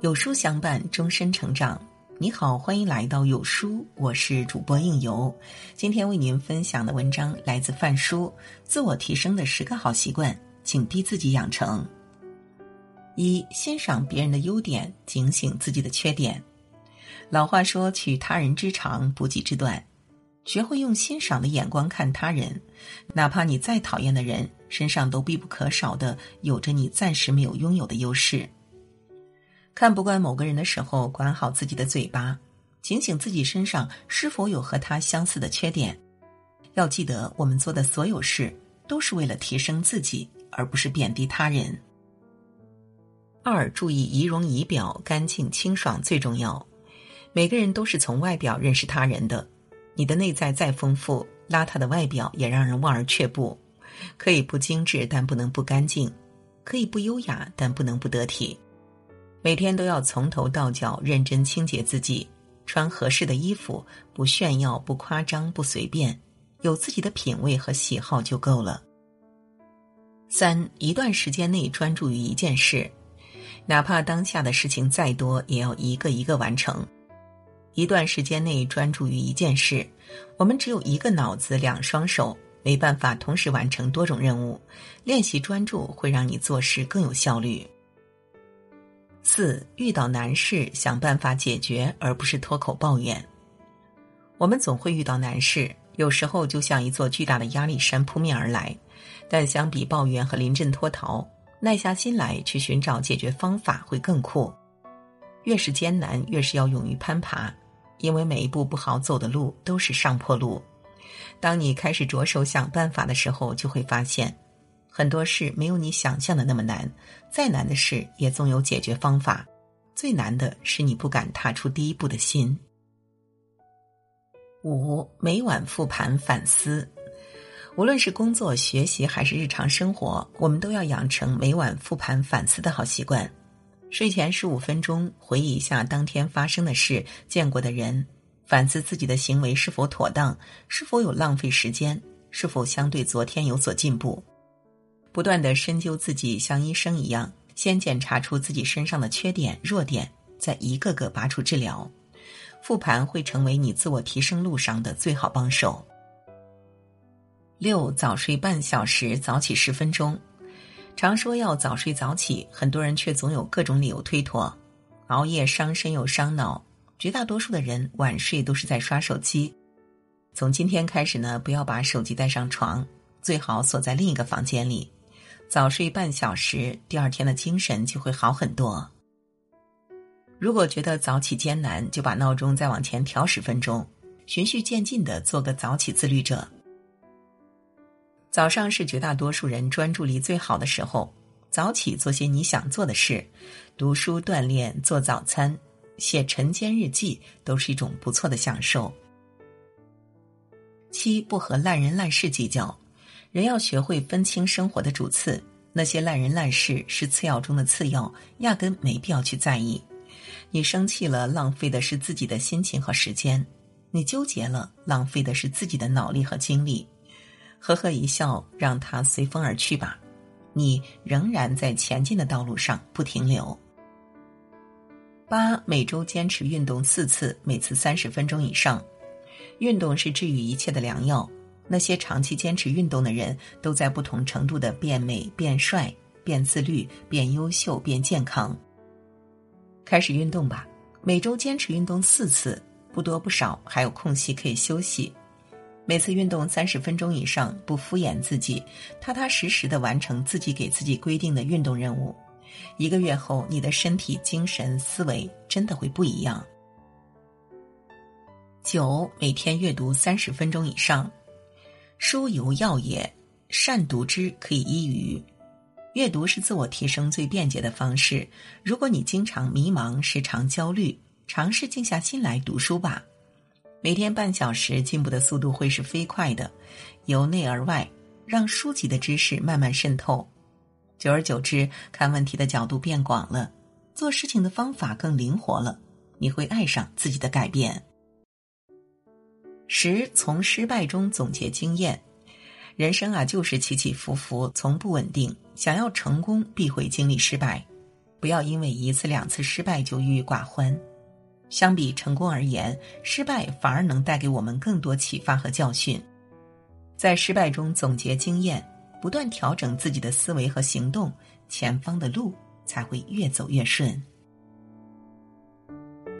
有书相伴，终身成长。你好，欢迎来到有书，我是主播应由。今天为您分享的文章来自范书，自我提升的十个好习惯，请逼自己养成。一、欣赏别人的优点，警醒自己的缺点。老话说：“取他人之长，补己之短。”学会用欣赏的眼光看他人，哪怕你再讨厌的人，身上都必不可少的有着你暂时没有拥有的优势。看不惯某个人的时候，管好自己的嘴巴，警醒自己身上是否有和他相似的缺点。要记得，我们做的所有事都是为了提升自己，而不是贬低他人。二，注意仪容仪表，干净清爽最重要。每个人都是从外表认识他人的。你的内在再丰富，邋遢的外表也让人望而却步。可以不精致，但不能不干净；可以不优雅，但不能不得体。每天都要从头到脚认真清洁自己，穿合适的衣服，不炫耀，不夸张，不随便，有自己的品味和喜好就够了。三，一段时间内专注于一件事，哪怕当下的事情再多，也要一个一个完成。一段时间内专注于一件事，我们只有一个脑子两双手，没办法同时完成多种任务。练习专注会让你做事更有效率。四，遇到难事想办法解决，而不是脱口抱怨。我们总会遇到难事，有时候就像一座巨大的压力山扑面而来。但相比抱怨和临阵脱逃，耐下心来去寻找解决方法会更酷。越是艰难，越是要勇于攀爬。因为每一步不好走的路都是上坡路，当你开始着手想办法的时候，就会发现，很多事没有你想象的那么难，再难的事也总有解决方法。最难的是你不敢踏出第一步的心。五，每晚复盘反思，无论是工作、学习还是日常生活，我们都要养成每晚复盘反思的好习惯。睡前十五分钟，回忆一下当天发生的事、见过的人，反思自己的行为是否妥当，是否有浪费时间，是否相对昨天有所进步。不断的深究自己，像医生一样，先检查出自己身上的缺点、弱点，再一个个拔除治疗。复盘会成为你自我提升路上的最好帮手。六，早睡半小时，早起十分钟。常说要早睡早起，很多人却总有各种理由推脱。熬夜伤身又伤脑，绝大多数的人晚睡都是在刷手机。从今天开始呢，不要把手机带上床，最好锁在另一个房间里。早睡半小时，第二天的精神就会好很多。如果觉得早起艰难，就把闹钟再往前调十分钟，循序渐进的做个早起自律者。早上是绝大多数人专注力最好的时候，早起做些你想做的事，读书、锻炼、做早餐、写晨间日记，都是一种不错的享受。七不和烂人烂事计较，人要学会分清生活的主次，那些烂人烂事是次要中的次要，压根没必要去在意。你生气了，浪费的是自己的心情和时间；你纠结了，浪费的是自己的脑力和精力。呵呵一笑，让它随风而去吧。你仍然在前进的道路上不停留。八，每周坚持运动四次，每次三十分钟以上。运动是治愈一切的良药。那些长期坚持运动的人，都在不同程度的变美、变帅、变自律、变优秀、变健康。开始运动吧，每周坚持运动四次，不多不少，还有空隙可以休息。每次运动三十分钟以上，不敷衍自己，踏踏实实的完成自己给自己规定的运动任务。一个月后，你的身体、精神、思维真的会不一样。九，每天阅读三十分钟以上，书犹药也，善读之可以医愚。阅读是自我提升最便捷的方式。如果你经常迷茫、时常焦虑，尝试静下心来读书吧。每天半小时，进步的速度会是飞快的，由内而外，让书籍的知识慢慢渗透。久而久之，看问题的角度变广了，做事情的方法更灵活了，你会爱上自己的改变。十，从失败中总结经验。人生啊，就是起起伏伏，从不稳定。想要成功，必会经历失败。不要因为一次两次失败就郁郁寡欢。相比成功而言，失败反而能带给我们更多启发和教训。在失败中总结经验，不断调整自己的思维和行动，前方的路才会越走越顺。